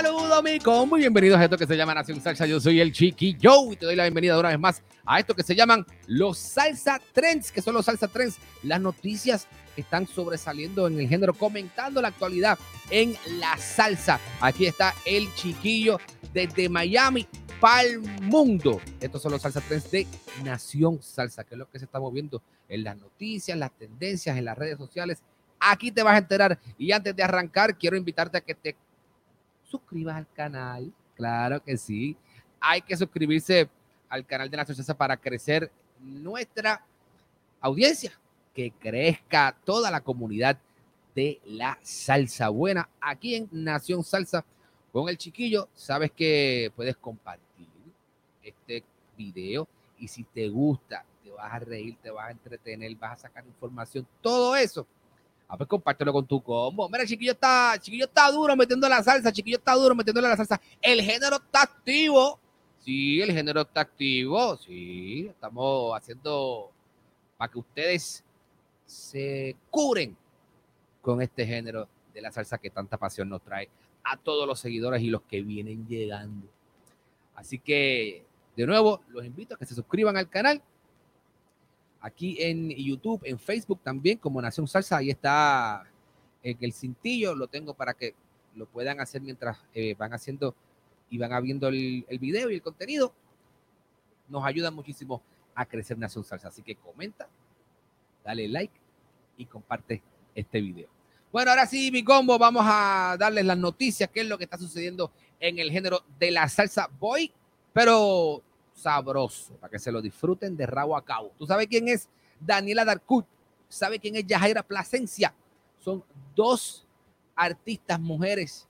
Saludos mi combo y bienvenidos a esto que se llama Nación Salsa. Yo soy el Chiqui Joe y te doy la bienvenida una vez más a esto que se llaman los Salsa Trends, que son los Salsa Trends, las noticias que están sobresaliendo en el género, comentando la actualidad en la salsa. Aquí está el chiquillo desde Miami para el mundo. Estos son los Salsa Trends de Nación Salsa, que es lo que se está moviendo en las noticias, las tendencias, en las redes sociales. Aquí te vas a enterar. Y antes de arrancar, quiero invitarte a que te suscribas al canal. Claro que sí. Hay que suscribirse al canal de Nación Salsa para crecer nuestra audiencia, que crezca toda la comunidad de la salsa buena aquí en Nación Salsa con el chiquillo. Sabes que puedes compartir este video y si te gusta, te vas a reír, te vas a entretener, vas a sacar información, todo eso. A ver, compártelo con tu combo. Mira, chiquillo está, chiquillo está duro metiendo la salsa, chiquillo está duro metiéndole la salsa. El género está activo. Sí, el género está activo. Sí, estamos haciendo para que ustedes se curen con este género de la salsa que tanta pasión nos trae a todos los seguidores y los que vienen llegando. Así que, de nuevo, los invito a que se suscriban al canal aquí en YouTube, en Facebook también, como Nación Salsa. Ahí está en el cintillo, lo tengo para que lo puedan hacer mientras eh, van haciendo y van viendo el, el, video y el contenido. Nos ayuda muchísimo a crecer Nación Salsa. Así que comenta, dale like y comparte este video. Bueno, ahora sí, mi combo, vamos a darles las noticias, qué es lo que está sucediendo en el género de la salsa boy, pero sabroso, para que se lo disfruten de rabo a cabo. ¿Tú sabes quién es Daniela Darkut? ¿Sabe quién es Yajaira Plasencia? Son dos artistas mujeres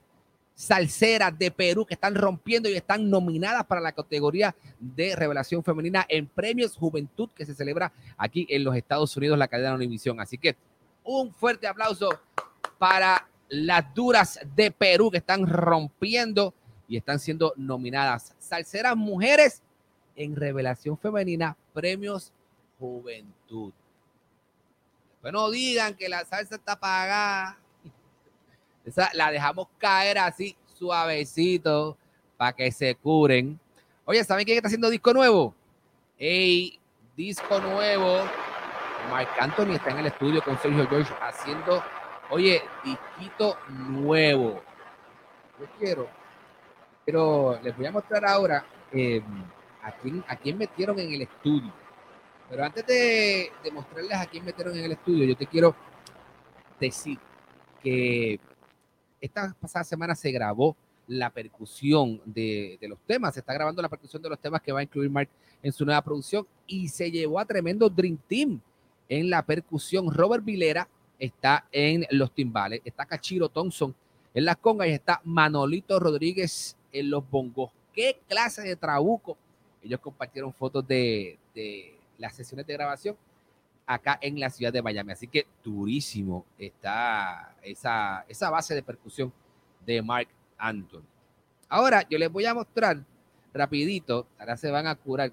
salseras de Perú que están rompiendo y están nominadas para la categoría de revelación femenina en Premios Juventud que se celebra aquí en los Estados Unidos, la cadena Univisión. Así que un fuerte aplauso para las duras de Perú que están rompiendo y están siendo nominadas. Salseras mujeres en Revelación Femenina, Premios Juventud. Pues no digan que la salsa está apagada. Esa la dejamos caer así suavecito para que se curen. Oye, ¿saben quién está haciendo disco nuevo? Ey, disco nuevo. Marc Anthony está en el estudio con Sergio George haciendo, oye, disquito nuevo. Yo quiero, pero les voy a mostrar ahora. Eh, a quién, a quién metieron en el estudio. Pero antes de, de, mostrarles a quién metieron en el estudio, yo te quiero decir que esta pasada semana se grabó la percusión de, de, los temas, se está grabando la percusión de los temas que va a incluir Mark en su nueva producción y se llevó a tremendo Dream Team en la percusión. Robert Vilera está en los timbales, está Cachiro Thompson en las congas y está Manolito Rodríguez en los bongos. ¿Qué clase de trabuco? Ellos compartieron fotos de, de, las sesiones de grabación acá en la ciudad de Miami. Así que durísimo está esa, esa base de percusión de Mark Anthony. Ahora yo les voy a mostrar rapidito, ahora se van a curar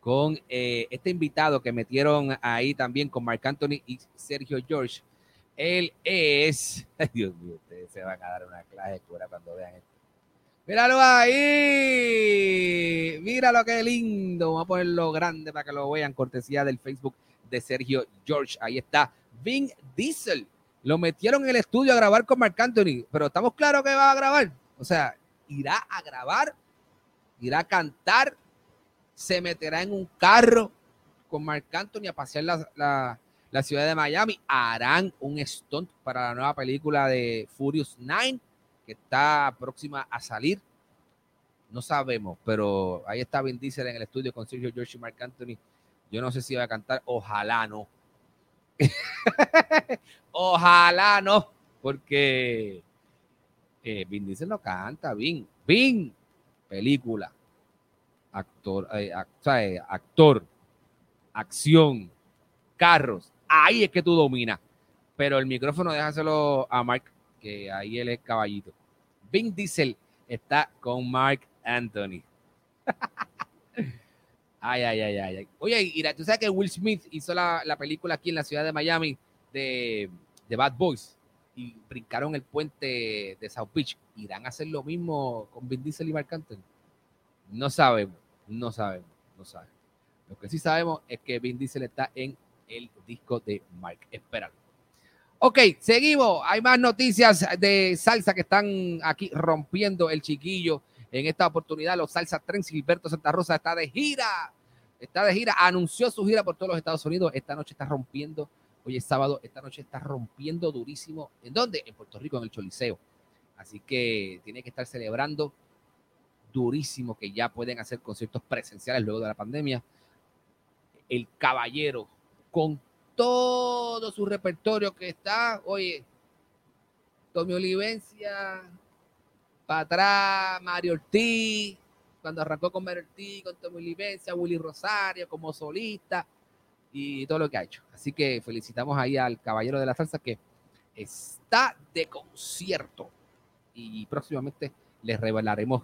con eh, este invitado que metieron ahí también con Mark Anthony y Sergio George. Él es, ay Dios mío, ustedes se van a dar una clase de cura cuando vean esto. Míralo ahí. Mira lo que lindo. Vamos a ponerlo grande para que lo vean. Cortesía del Facebook de Sergio George. Ahí está Vin Diesel Lo metieron en el estudio a grabar con Marc Anthony, pero estamos claros que va a grabar. O sea, irá a grabar, irá a cantar, se meterá en un carro con Marc Anthony a pasear la, la ciudad de Miami. Harán un stunt para la nueva película de Furious 9, que está próxima a salir. No sabemos, pero ahí está Vin Diesel en el estudio con Sergio George y Marc Anthony. Yo no sé si va a cantar, ojalá no. ojalá no, porque eh, Vin Diesel no canta, Vin, Vin, película, actor, eh, eh, actor, acción, carros, ahí es que tú dominas. Pero el micrófono déjaselo a Mark, que ahí él es caballito. Vin Diesel está con Mark Anthony. ay, ay, ay, ay. Oye, mira, tú sabes que Will Smith hizo la, película aquí en la ciudad de Miami de, de, Bad Boys y brincaron el puente de South Beach. ¿Irán a hacer lo mismo con Vin Diesel y Mark Anthony? No sabemos, no sabemos, no sabemos. Lo que sí sabemos es que Vin Diesel está en el disco de Mike. Espéralo. Ok, seguimos. Hay más noticias de salsa que están aquí rompiendo el chiquillo. En esta oportunidad, los Salsa Trends, Gilberto Santa Rosa está de gira. Está de gira, anunció su gira por todos los Estados Unidos. Esta noche está rompiendo, hoy es sábado, esta noche está rompiendo durísimo. ¿En dónde? En Puerto Rico, en el Choliseo. Así que tiene que estar celebrando durísimo que ya pueden hacer conciertos presenciales luego de la pandemia. El caballero con todo su repertorio que está, oye, Tommy Olivencia, para atrás, Mario Ortiz, cuando arrancó con Mario Ortiz, con Tommy Olivencia, Willy Rosario como solista y todo lo que ha hecho. Así que felicitamos ahí al caballero de la salsa que está de concierto y próximamente les revelaremos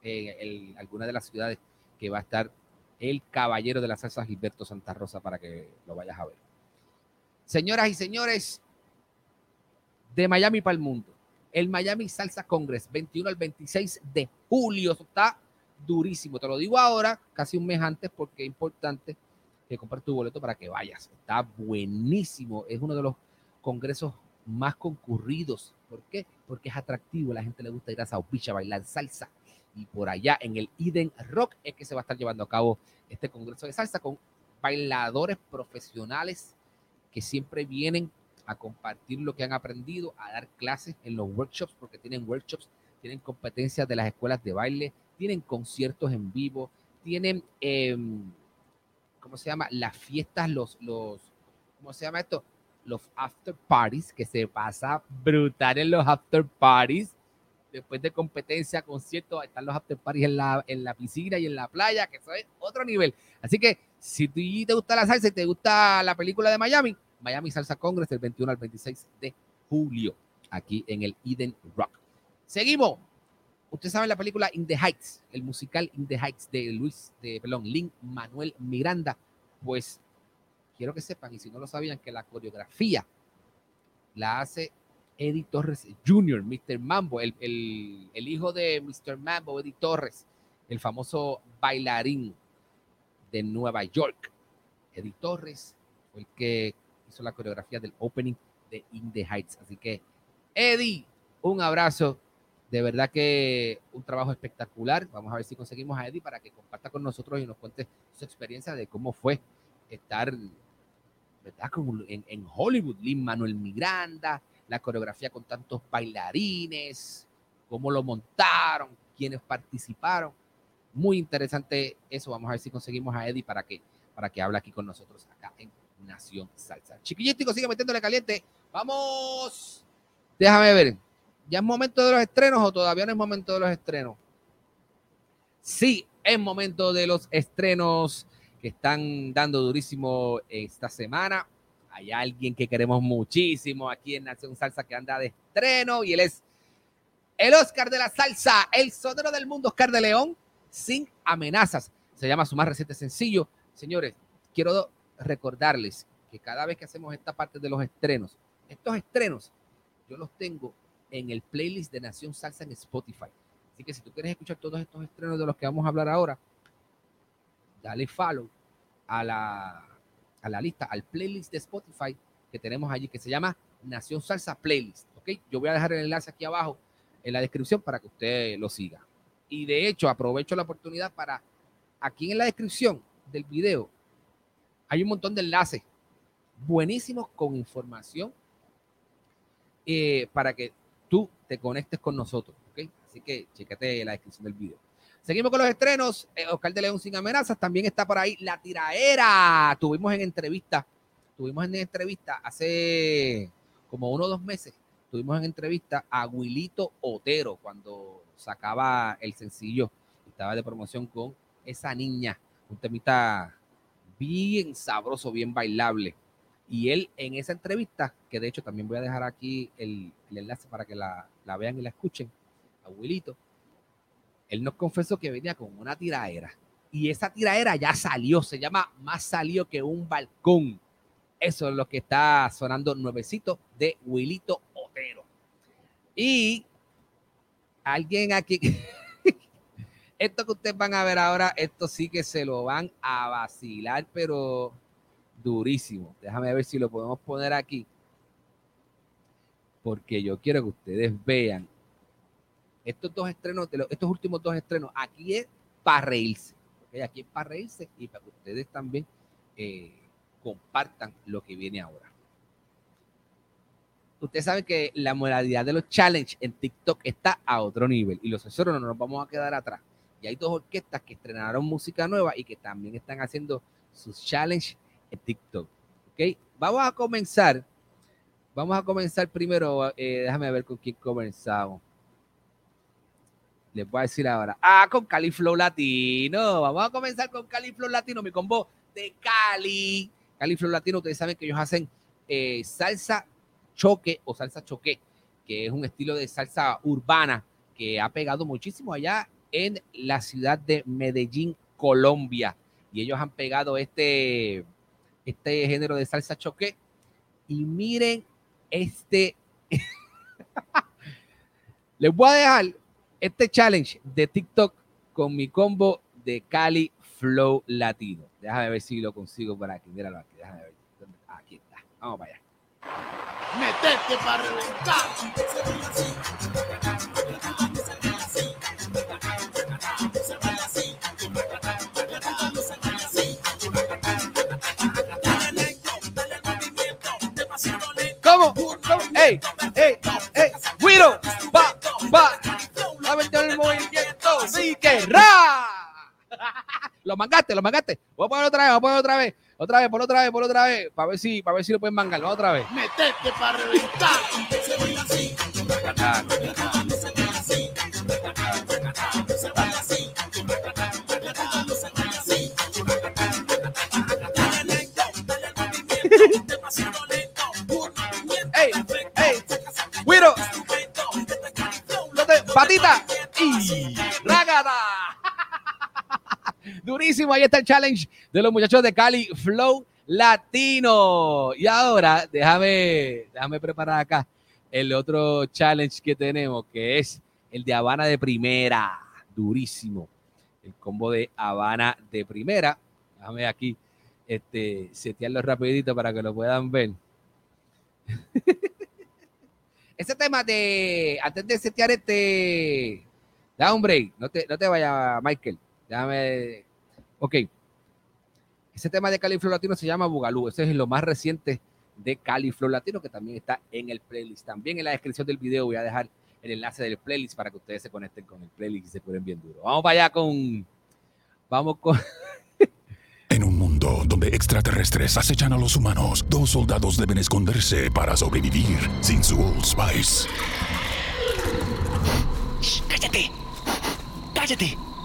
en alguna de las ciudades que va a estar el caballero de la salsa Gilberto Santa Rosa para que lo vayas a ver. Señoras y señores, de Miami para el mundo, el Miami Salsa Congress, 21 al 26 de julio, está durísimo. Te lo digo ahora, casi un mes antes, porque es importante que compres tu boleto para que vayas. Está buenísimo. Es uno de los congresos más concurridos. ¿Por qué? Porque es atractivo. La gente le gusta ir a Sao a bailar salsa y por allá en el Eden Rock es que se va a estar llevando a cabo este congreso de salsa con bailadores profesionales siempre vienen a compartir lo que han aprendido, a dar clases en los workshops, porque tienen workshops, tienen competencias de las escuelas de baile, tienen conciertos en vivo, tienen, em, ¿cómo se llama? Las fiestas, los, los, ¿cómo se llama esto? Los after parties, que se pasa brutal en los after parties después de competencia, conciertos, están los after parties en la, en la piscina y en la playa, que eso es otro nivel. Así que si te gusta la salsa te gusta la película de Miami, Miami Salsa Congress del 21 al 26 de julio, aquí en el Eden Rock. Seguimos. Usted sabe la película In the Heights, el musical In the Heights de Luis, de, perdón, Lin Manuel Miranda. Pues quiero que sepan, y si no lo sabían, que la coreografía la hace Eddie Torres Jr., Mr. Mambo, el, hijo de Mr. Mambo, Eddie Torres, el famoso bailarín de Nueva York. Eddie Torres fue el que hizo la coreografía del opening de In the Heights. Así que, Eddie, un abrazo. De verdad que un trabajo espectacular. Vamos a ver si conseguimos a Eddie para que comparta con nosotros y nos cuente su experiencia de cómo fue estar ¿verdad? Como en, en Hollywood. Lin Manuel Miranda, la coreografía con tantos bailarines, cómo lo montaron, quiénes participaron. Muy interesante eso. Vamos a ver si conseguimos a Eddie para que, para que hable aquí con nosotros acá en Nación Salsa. Chiquillístico, sigue metiéndole caliente. Vamos. Déjame ver. ¿Ya es momento de los estrenos o todavía no es momento de los estrenos? Sí, es momento de los estrenos que están dando durísimo esta semana hay alguien que queremos muchísimo aquí en Nación Salsa que anda de estreno y él es el Oscar de la Salsa, el sonero del mundo, Oscar de León, sin amenazas. Se llama su más reciente sencillo. Señores, quiero recordarles que cada vez que hacemos esta parte de los estrenos, estos estrenos, yo los tengo en el playlist de Nación Salsa en Spotify. Así que si tú quieres escuchar todos estos estrenos de los que vamos a hablar ahora, dale follow a la, a la lista, al playlist de Spotify que tenemos allí que se llama Nación Salsa Playlist. ¿ok? Yo voy a dejar el enlace aquí abajo en la descripción para que usted lo siga. Y de hecho, aprovecho la oportunidad para aquí en la descripción del video hay un montón de enlaces buenísimos con información eh, para que tú te conectes con nosotros. ¿ok? Así que chécate la descripción del video. Seguimos con los estrenos. Eh, Oscar de León sin amenazas. También está por ahí La Tiraera. Tuvimos en entrevista, tuvimos en entrevista hace como uno o dos meses, tuvimos en entrevista a Wilito Otero cuando sacaba el sencillo. Estaba de promoción con esa niña. Un temita bien sabroso, bien bailable. Y él en esa entrevista, que de hecho también voy a dejar aquí el, el enlace para que la, la, vean y la escuchen, a Wilito, él nos confesó que venía con una tiraera. Y esa tiraera ya salió, se llama Más salió que un balcón. Eso es lo que está sonando nuevecito de Wilito Otero. Y alguien aquí, esto que ustedes van a ver ahora, esto sí que se lo van a vacilar, pero durísimo. Déjame ver si lo podemos poner aquí. Porque yo quiero que ustedes vean estos dos estrenos, estos últimos dos estrenos. Aquí es para reírse. ¿okay? Aquí es para reírse y para que ustedes también eh, compartan lo que viene ahora. Ustedes saben que la modalidad de los challenge en TikTok está a otro nivel y los asesores no nos vamos a quedar atrás. Y hay dos orquestas que estrenaron música nueva y que también están haciendo sus challenge en TikTok. ¿Ok? Vamos a comenzar. Vamos a comenzar primero. Eh, déjame ver con quién comenzamos. Les voy a decir ahora. Ah, con Cali Flow Latino. Vamos a comenzar con Cali Flow Latino, mi combo de Cali. Cali Flow Latino, ustedes saben que ellos hacen eh, salsa choque o salsa choque, que es un estilo de salsa urbana que ha pegado muchísimo allá en la ciudad de Medellín, Colombia. Y ellos han pegado este, este género de salsa choque. Y miren este. Les voy a dejar este challenge de TikTok con mi combo de Cali Flow Latino. Déjame ver si lo consigo por aquí. Míralo aquí. Déjame ver. Aquí está. Vamos para allá. Metete para reventar. ¡Ey! ¡Ey! ¡Ey! ¡Guido! ¡Va! ¡Va! ¡Va a meter el movimiento! ¡Sí que ra! Lo mangaste, lo mangaste. Voy a poner otra vez, voy a poner otra vez. Otra vez, por otra vez, por otra vez. Para ver si, para ver si lo pueden mangar. Otra vez. Metete para reventar. Ahí está el challenge de los muchachos de Cali Flow Latino. Y ahora, déjame, déjame preparar acá el otro challenge que tenemos, que es el de Habana de primera. Durísimo. El combo de Habana de primera. Déjame aquí este, setearlo rapidito para que lo puedan ver. Ese tema de, antes de setear este, da un break, no te, no te vayas, Michael. Déjame, ok. Ese tema de Cali Flow Latino se llama Bugalú. Ese es lo más reciente de Cali Flow Latino, que también está en el playlist. También en la descripción del video voy a dejar el enlace del playlist para que ustedes se conecten con el playlist y se ponen bien duro. Vamos para allá con, vamos con, En un mundo donde extraterrestres acechan a los humanos, dos soldados deben esconderse para sobrevivir sin su Old Spice. Shh, ¡Cállate! ¡Cállate!